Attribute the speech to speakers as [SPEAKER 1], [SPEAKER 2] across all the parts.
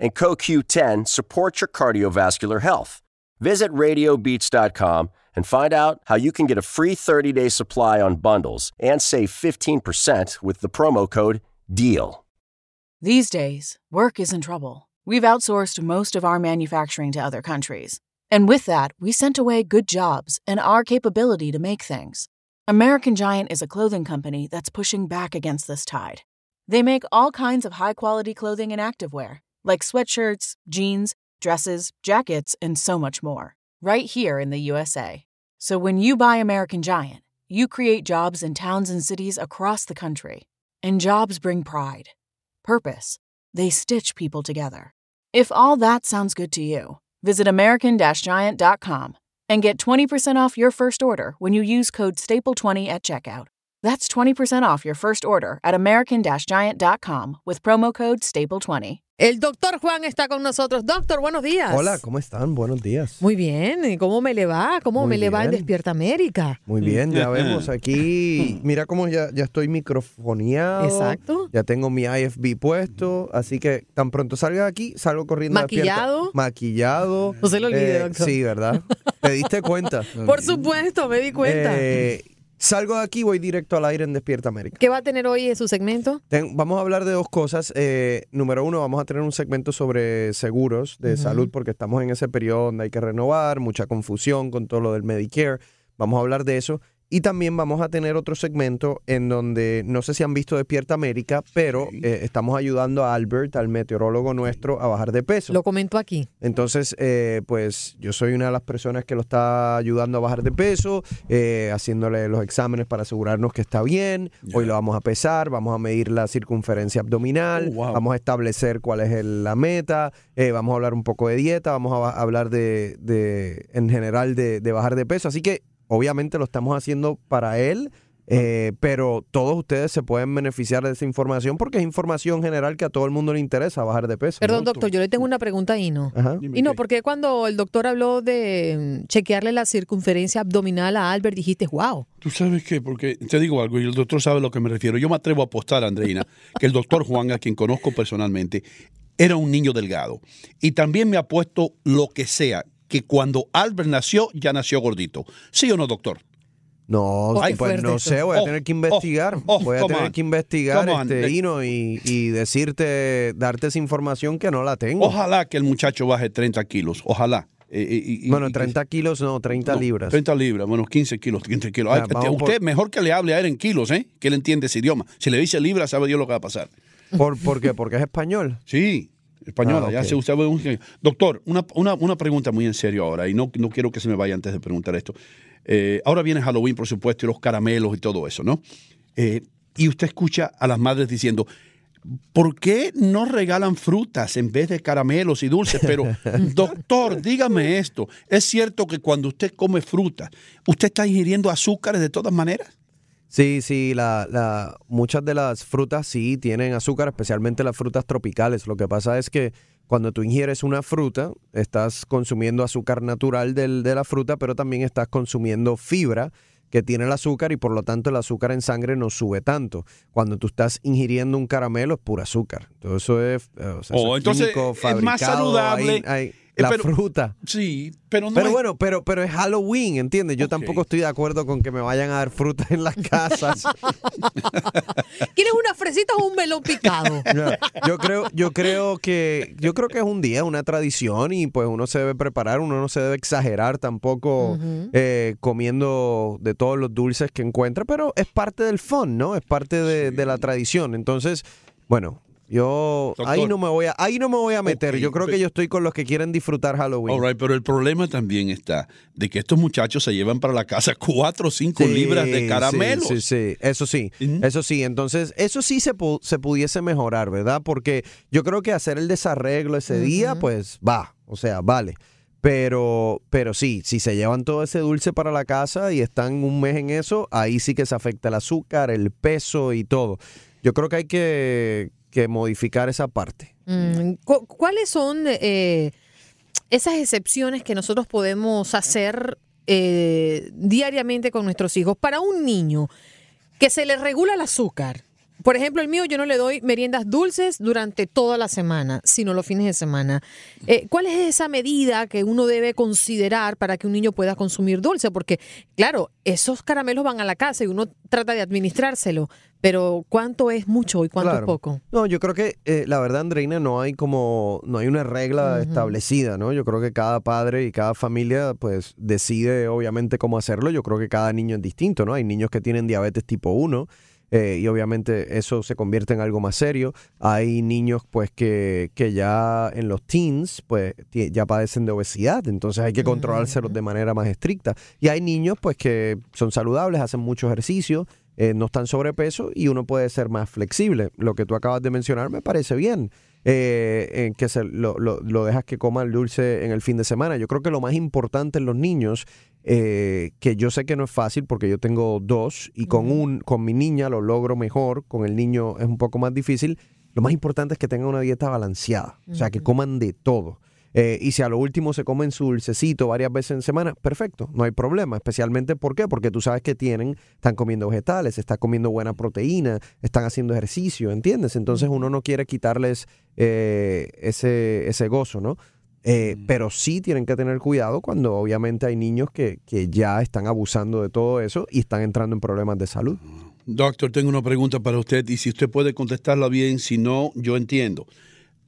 [SPEAKER 1] and CoQ10 support your cardiovascular health. Visit radiobeats.com and find out how you can get a free 30 day supply on bundles and save 15% with the promo code DEAL.
[SPEAKER 2] These days, work is in trouble. We've outsourced most of our manufacturing to other countries. And with that, we sent away good jobs and our capability to make things. American Giant is a clothing company that's pushing back against this tide. They make all kinds of high quality clothing and activewear like sweatshirts, jeans, dresses, jackets, and so much more, right here in the USA. So when you buy American Giant, you create jobs in towns and cities across the country. And jobs bring pride, purpose. They stitch people together. If all that sounds good to you, visit American Giant.com and get 20% off your first order when you use code STAPLE20 at checkout. That's 20% off your first order at American Giant.com with promo code STAPLE20.
[SPEAKER 3] El doctor Juan está con nosotros. Doctor, buenos días.
[SPEAKER 4] Hola, ¿cómo están? Buenos días.
[SPEAKER 3] Muy bien. ¿Cómo me le va? ¿Cómo
[SPEAKER 4] Muy
[SPEAKER 3] me le va en
[SPEAKER 4] bien.
[SPEAKER 3] Despierta América?
[SPEAKER 4] Muy bien, ya vemos aquí. Mira cómo ya, ya estoy microfoneado.
[SPEAKER 3] Exacto.
[SPEAKER 4] Ya tengo mi IFB puesto. Así que tan pronto salga aquí, salgo corriendo. Despierta.
[SPEAKER 3] ¿Maquillado?
[SPEAKER 4] Maquillado.
[SPEAKER 3] No se lo olvide,
[SPEAKER 4] Eh,
[SPEAKER 3] doctor.
[SPEAKER 4] Sí, ¿verdad? ¿Te diste cuenta?
[SPEAKER 3] Por supuesto, me di cuenta.
[SPEAKER 4] Eh, salgo de aquí, voy directo al aire en Despierta América.
[SPEAKER 3] ¿Qué va a tener hoy en su segmento?
[SPEAKER 4] Ten- vamos a hablar de dos cosas. Eh, número uno, vamos a tener un segmento sobre seguros de salud porque estamos en ese periodo donde hay que renovar, mucha confusión con todo lo del Medicare. Vamos a hablar de eso. Y también vamos a tener otro segmento en donde no sé si han visto Despierta América, pero eh, estamos ayudando a Albert, al meteorólogo nuestro, a bajar de peso.
[SPEAKER 3] Lo comento aquí.
[SPEAKER 4] Entonces, eh, pues yo soy una de las personas que lo está ayudando a bajar de peso, eh, haciéndole los exámenes para asegurarnos que está bien. Hoy lo vamos a pesar, vamos a medir la circunferencia abdominal,
[SPEAKER 5] Oh, wow.
[SPEAKER 4] vamos a establecer cuál es el- la meta, eh, vamos a hablar un poco de dieta, vamos a hablar de, de- en general de, de bajar de peso. Así que obviamente lo estamos haciendo para él. eh, pero todos ustedes se pueden beneficiar de esa información porque es información general que a todo el mundo le interesa bajar de peso.
[SPEAKER 3] Perdón,
[SPEAKER 4] ¿no?
[SPEAKER 3] doctor, yo le tengo una pregunta ahí, ¿no?
[SPEAKER 4] Ajá.
[SPEAKER 3] Y no, porque cuando el doctor habló de mm, chequearle la circunferencia abdominal a Albert, dijiste, wow.
[SPEAKER 5] ¿Tú sabes qué? Porque te digo algo y el doctor sabe a lo que me refiero. Yo me atrevo a apostar, Andreina, que el doctor Juan, a quien conozco personalmente, era un niño delgado. Y también me apuesto lo que sea, que cuando Albert nació, ya nació gordito. ¿Sí o no, doctor?
[SPEAKER 4] No,
[SPEAKER 5] Ay,
[SPEAKER 4] pues
[SPEAKER 5] fuerte
[SPEAKER 4] no sé, voy a
[SPEAKER 5] Oh,
[SPEAKER 4] tener que investigar.
[SPEAKER 5] oh,
[SPEAKER 4] voy a tener
[SPEAKER 5] on.
[SPEAKER 4] que investigar, este, Hino, y, y decirte, darte esa información que no la tengo.
[SPEAKER 5] Ojalá que el muchacho baje 30 kilos. Ojalá. Eh, eh, y-
[SPEAKER 4] Bueno,
[SPEAKER 5] y-
[SPEAKER 4] 30 kilos, no, 30 libras.
[SPEAKER 5] 30 libras, bueno, 15 kilos, 15 kilos. Ay,
[SPEAKER 4] Ah, vamos
[SPEAKER 5] usted
[SPEAKER 4] por-
[SPEAKER 5] mejor que le hable a él en kilos, ¿eh? Que él entiende ese idioma. Si le dice libras, sabe Dios lo que va a pasar.
[SPEAKER 4] ¿Por, por qué? ¿Porque es español?
[SPEAKER 5] Sí, española.
[SPEAKER 4] Ah,
[SPEAKER 5] ya se usaba un... Doctor, una, una- una pregunta muy en serio ahora, y no, no quiero que se me vaya antes de preguntar esto. Eh, ahora viene Halloween, por supuesto, y los caramelos y todo eso, ¿no? Eh, y usted escucha a las madres diciendo, ¿por qué no regalan frutas en vez de caramelos y dulces? Pero, doctor, dígame esto. ¿Es cierto que cuando usted come fruta, usted está ingiriendo azúcares de todas maneras?
[SPEAKER 4] Sí, sí, la, la, muchas de las frutas sí tienen azúcar, especialmente las frutas tropicales. Lo que pasa es que cuando tú ingieres una fruta, estás consumiendo azúcar natural del- de la fruta, pero también estás consumiendo fibra que tiene el azúcar y por lo tanto el azúcar en sangre no sube tanto. Cuando tú estás ingiriendo un caramelo es pura azúcar. Todo eso es, eh, o sea, eso
[SPEAKER 5] Oh,
[SPEAKER 4] es
[SPEAKER 5] entonces
[SPEAKER 4] químico,
[SPEAKER 5] es más
[SPEAKER 4] fabricado,
[SPEAKER 5] saludable.
[SPEAKER 4] hay- hay- la
[SPEAKER 5] pero-
[SPEAKER 4] fruta.
[SPEAKER 5] Sí, pero no
[SPEAKER 4] Pero bueno, pero, pero es Halloween, ¿entiendes? Yo tampoco estoy de acuerdo con que me vayan a dar fruta en las casas.
[SPEAKER 3] ¿Quieres unas fresitas o un melón picado?
[SPEAKER 4] No, yo creo, yo creo que, yo creo que es un día, una tradición y pues uno se debe preparar, uno no se debe exagerar tampoco eh, comiendo de todos los dulces que encuentra, pero es parte del fun, ¿no? Es parte de, de la tradición. Entonces, bueno, yo
[SPEAKER 5] Doctor.
[SPEAKER 4] ahí no me voy a, ahí no me voy a meter. Yo creo que yo estoy con los que quieren disfrutar Halloween.
[SPEAKER 5] All right, pero el problema también está de que estos muchachos se llevan para la casa cuatro o cinco
[SPEAKER 4] Sí,
[SPEAKER 5] libras de
[SPEAKER 4] sí,
[SPEAKER 5] caramelos.
[SPEAKER 4] Sí, sí, eso sí, eso sí. Entonces, eso sí se, pu- se pudiese mejorar, ¿verdad? Porque yo creo que hacer el desarreglo ese día, pues va, o sea, vale. Pero, pero sí, si se llevan todo ese dulce para la casa y están un mes en eso, ahí sí que se afecta el azúcar, el peso y todo. Yo creo que hay que, que modificar esa parte.
[SPEAKER 3] Mm, cu- ¿Cuáles son eh, esas excepciones que nosotros podemos hacer eh, diariamente con nuestros hijos? Para un niño que se le regula el azúcar. Por ejemplo, el mío yo no le doy meriendas dulces durante toda la semana, sino los fines de semana. Eh, ¿Cuál es esa medida que uno debe considerar para que un niño pueda consumir dulce? Porque, claro, esos caramelos van a la casa y uno trata de administrárselo, pero ¿cuánto es mucho y cuánto
[SPEAKER 4] Claro.
[SPEAKER 3] es poco?
[SPEAKER 4] No, yo creo que eh, la verdad, Andreina, no hay como, no hay una regla establecida, ¿no? Yo creo que cada padre y cada familia, pues, decide obviamente cómo hacerlo. Yo creo que cada niño es distinto, ¿no? Hay niños que tienen diabetes tipo 1 eh, y obviamente eso se convierte en algo más serio. Hay niños, pues, que, que ya en los teens, pues, ya padecen de obesidad, entonces hay que controlárselos de manera más estricta. Y hay niños, pues, que son saludables, hacen mucho ejercicio, eh, no están sobrepeso y uno puede ser más flexible. Lo que tú acabas de mencionar me parece bien. eh, en que se lo, lo- lo dejas que coma el dulce en el fin de semana. Yo creo que lo más importante en los niños, eh, que yo sé que no es fácil porque yo tengo dos y con, un, con mi niña lo logro mejor, con el niño es un poco más difícil. Lo más importante es que tengan una dieta balanceada, o sea, que coman de todo. Eh, y si a lo último se comen su dulcecito varias veces en semana, perfecto, no hay problema. Especialmente, ¿por qué? Porque tú sabes que tienen, están comiendo vegetales, están comiendo buena proteína, están haciendo ejercicio, ¿entiendes? Entonces uno no quiere quitarles eh, ese, ese gozo, ¿no? Eh, Pero sí tienen que tener cuidado cuando obviamente hay niños que, que ya están abusando de todo eso y están entrando en problemas de salud.
[SPEAKER 5] Doctor, tengo una pregunta para usted y si usted puede contestarla bien, si no, yo entiendo.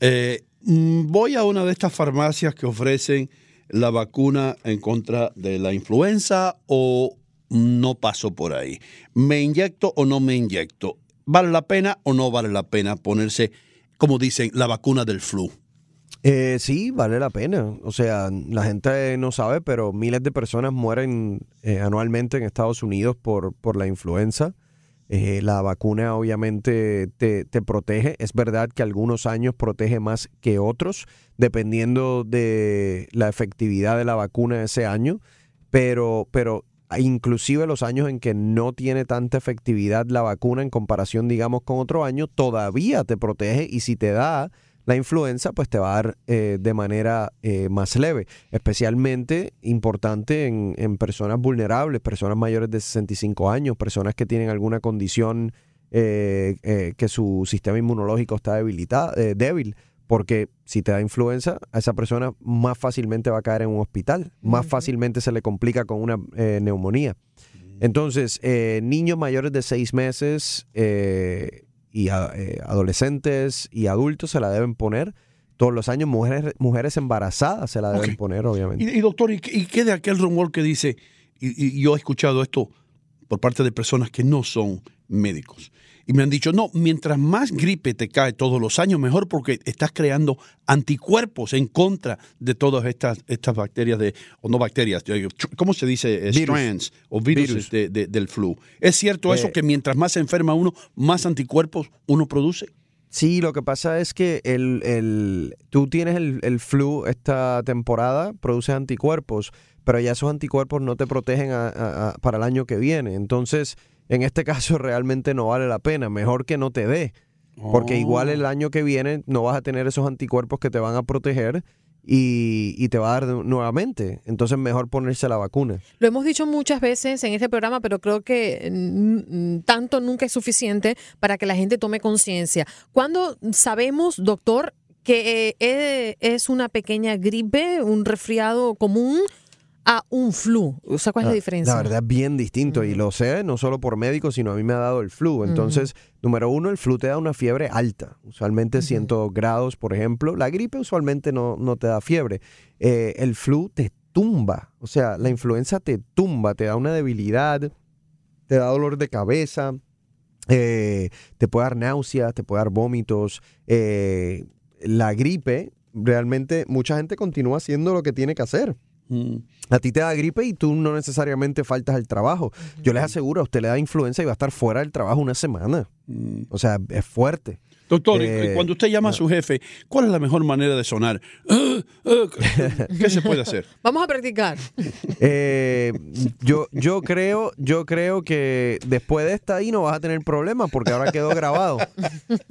[SPEAKER 5] Eh, mm, voy a una de estas farmacias que ofrecen la vacuna en contra de la influenza o no paso por ahí. ¿Me inyecto o no me inyecto? ¿Vale la pena o no vale la pena ponerse, como dicen, la vacuna del flu?
[SPEAKER 4] Eh, sí, vale la pena. O sea, la gente no sabe, pero miles de personas mueren eh, anualmente en Estados Unidos por, por la influenza. Eh, la vacuna obviamente te, te protege. Es verdad que algunos años protege más que otros, dependiendo de la efectividad de la vacuna ese año, pero, pero inclusive los años en que no tiene tanta efectividad la vacuna en comparación, digamos, con otro año, todavía te protege y si te da la influenza, pues te va a dar eh, de manera eh, más leve, especialmente importante en, en personas vulnerables, personas mayores de 65 años, personas que tienen alguna condición eh, que su sistema inmunológico está debilitado, débil, porque si te da influenza, a esa persona más fácilmente va a caer en un hospital, más fácilmente se le complica con una neumonía. Entonces, niños mayores de seis meses y a- eh, adolescentes y adultos se la deben poner todos los años. Mujeres, mujeres embarazadas se la deben poner, obviamente.
[SPEAKER 5] Y, y, doctor, ¿y, qué- y qué de aquel rumor que dice, y, y yo he escuchado esto por parte de personas que no son médicos, y me han dicho, no, mientras más gripe te cae todos los años, mejor porque estás creando anticuerpos en contra de todas estas, estas bacterias, de, o no bacterias, ¿cómo se dice? Eh,
[SPEAKER 4] Virus.
[SPEAKER 5] Strands o virus,
[SPEAKER 4] Virus.
[SPEAKER 5] de- de- del flu. ¿Es cierto eso
[SPEAKER 4] Eh,
[SPEAKER 5] que mientras más se enferma uno, más anticuerpos uno produce?
[SPEAKER 4] Sí, lo que pasa es que el, el- tú tienes el, el flu esta temporada, produces anticuerpos, pero ya esos anticuerpos no te protegen a- a- a- para el año que viene. Entonces, en este caso realmente no vale la pena. Mejor que no te dé. Porque igual el año que viene no vas a tener esos anticuerpos que te van a proteger y, y te va a dar nuevamente. Entonces, mejor ponerse la vacuna.
[SPEAKER 3] Lo hemos dicho muchas veces en este programa, pero creo que tanto nunca es suficiente para que la gente tome conciencia. ¿Cuándo sabemos, doctor, que eh, eh, es una pequeña gripe, un resfriado común a un flu. O sea, ¿cuál es la diferencia?
[SPEAKER 4] La verdad bien distinto y lo sé no solo por médicos, sino a mí me ha dado el flu. Entonces, número uno, el flu te da una fiebre alta, usualmente 100 grados, por ejemplo. La gripe usualmente no, no te da fiebre. Eh, el flu te tumba, o sea, la influenza te tumba, te da una debilidad, te da dolor de cabeza, eh, te puede dar náuseas, te puede dar vómitos. Eh, la gripe, realmente mucha gente continúa haciendo lo que tiene que hacer.
[SPEAKER 5] Mm.
[SPEAKER 4] A ti te da gripe y tú no necesariamente faltas al trabajo. Yo les aseguro, a usted le da influenza y va a estar fuera del trabajo una semana.
[SPEAKER 5] Mm.
[SPEAKER 4] O sea, es fuerte.
[SPEAKER 5] Doctor,
[SPEAKER 4] Eh,
[SPEAKER 5] cuando usted llama a su jefe, ¿cuál es la mejor manera de sonar? Ah, ah, ¿Qué se puede hacer?
[SPEAKER 3] Vamos a practicar.
[SPEAKER 4] Eh, yo, yo creo, yo creo que después de esta ahí no vas a tener problemas porque ahora quedó grabado.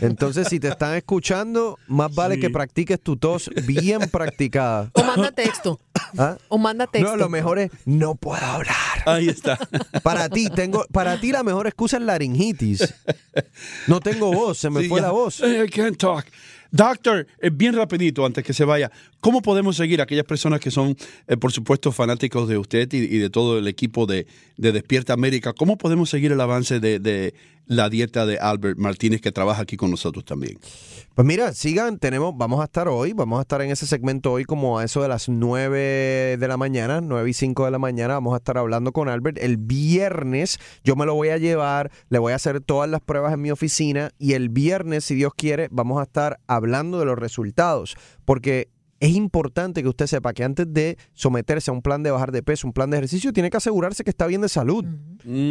[SPEAKER 4] Entonces, si te están escuchando, más vale
[SPEAKER 5] Sí.
[SPEAKER 4] que practiques tu tos bien practicada.
[SPEAKER 3] O manda texto.
[SPEAKER 4] ¿Ah?
[SPEAKER 3] O manda texto.
[SPEAKER 4] No, lo mejor es no puedo hablar.
[SPEAKER 5] Ahí está.
[SPEAKER 4] Para ti, tengo, para ti la mejor excusa es laringitis. No tengo voz, se me
[SPEAKER 5] Sí,
[SPEAKER 4] fue
[SPEAKER 5] ya.
[SPEAKER 4] la voz.
[SPEAKER 5] I can't talk. Doctor, eh, bien rapidito antes que se vaya, ¿cómo podemos seguir a aquellas personas que son, eh, por supuesto, fanáticos de usted y, de todo el equipo de, de Despierta América? ¿Cómo podemos seguir el avance de, de la dieta de Albert Martínez que trabaja aquí con nosotros también?
[SPEAKER 4] Pues mira, sigan, tenemos, vamos a estar hoy, vamos a estar en ese segmento hoy como a eso de las 9 de la mañana, 9 y 5 de la mañana, vamos a estar hablando con Albert. El viernes yo me lo voy a llevar, le voy a hacer todas las pruebas en mi oficina y el viernes, si Dios quiere, vamos a estar hablando de los resultados, porque es importante que usted sepa que antes de someterse a un plan de bajar de peso, un plan de ejercicio, tiene que asegurarse que está bien de salud.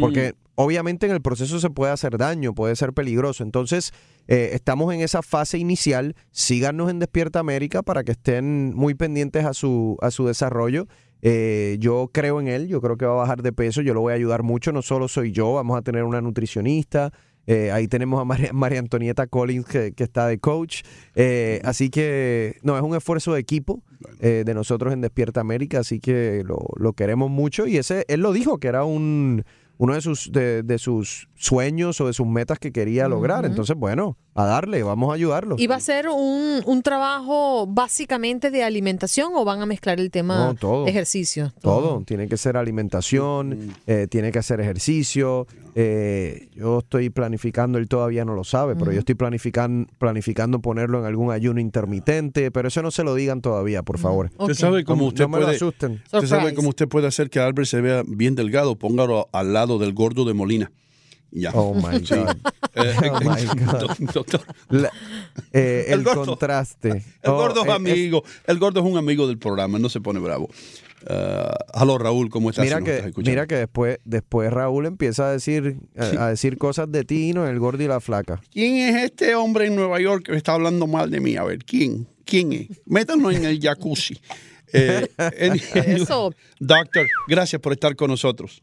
[SPEAKER 4] Porque obviamente en el proceso se puede hacer daño, puede ser peligroso. Entonces, eh, estamos en esa fase inicial. Síganos en Despierta América para que estén muy pendientes a su, a su desarrollo. Eh, yo creo en él, yo creo que va a bajar de peso, yo lo voy a ayudar mucho, no solo soy yo, vamos a tener una nutricionista, eh, ahí tenemos a María, María Antonieta Collins que, que está de coach, Eh, así que no, es un esfuerzo de equipo eh, de nosotros en Despierta América, así que lo, lo queremos mucho. Y ese, él lo dijo que era un, uno de sus, de, de sus sueños o de sus metas que quería lograr, entonces bueno, a darle, vamos a ayudarlo.
[SPEAKER 3] ¿Y va a ser un, un trabajo básicamente de alimentación o van a mezclar el tema
[SPEAKER 4] No, todo.
[SPEAKER 3] de ejercicio?
[SPEAKER 4] Todo, tiene que ser alimentación, eh, tiene que hacer ejercicio. eh, yo estoy planificando, él todavía no lo sabe, pero yo estoy planificando, planificando ponerlo en algún ayuno intermitente, pero eso no se lo digan todavía, por favor.
[SPEAKER 3] Ok.
[SPEAKER 5] ¿Usted sabe cómo
[SPEAKER 4] No-
[SPEAKER 5] usted
[SPEAKER 4] no me lo
[SPEAKER 5] puede...
[SPEAKER 4] asusten.
[SPEAKER 5] Usted sabe cómo usted puede hacer que Albert se vea bien delgado? Póngalo al lado del gordo de Molina. Ya.
[SPEAKER 4] Oh my
[SPEAKER 5] Sí.
[SPEAKER 4] God.
[SPEAKER 5] Eh,
[SPEAKER 4] Oh my God.
[SPEAKER 5] doc- Doctor,
[SPEAKER 4] La- eh,
[SPEAKER 5] El
[SPEAKER 4] el,
[SPEAKER 5] gordo.
[SPEAKER 4] contraste.
[SPEAKER 5] el
[SPEAKER 4] Oh,
[SPEAKER 5] gordo es
[SPEAKER 4] eh,
[SPEAKER 5] amigo. El gordo es un amigo del programa, no se pone bravo. Uh, aló, Raúl, ¿cómo estás?
[SPEAKER 4] Mira
[SPEAKER 5] Si estás
[SPEAKER 4] que,
[SPEAKER 5] escuchando.
[SPEAKER 4] mira que después, después Raúl empieza a decir, a, a decir cosas de ti, ¿no? El gordo y la flaca.
[SPEAKER 5] ¿Quién es este hombre en Nueva York que está hablando mal de mí? A ver, ¿quién? ¿Quién es? Métanos en el jacuzzi. Eh. Doctor, gracias por estar con nosotros.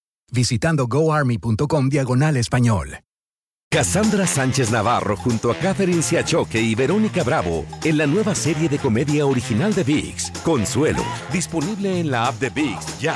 [SPEAKER 6] visitando goarmy.com diagonal español.
[SPEAKER 7] Cassandra Sánchez Navarro junto a Catherine Siachoque y Verónica Bravo en la nueva serie de comedia original de VIX, Consuelo, disponible en la app de VIX ya.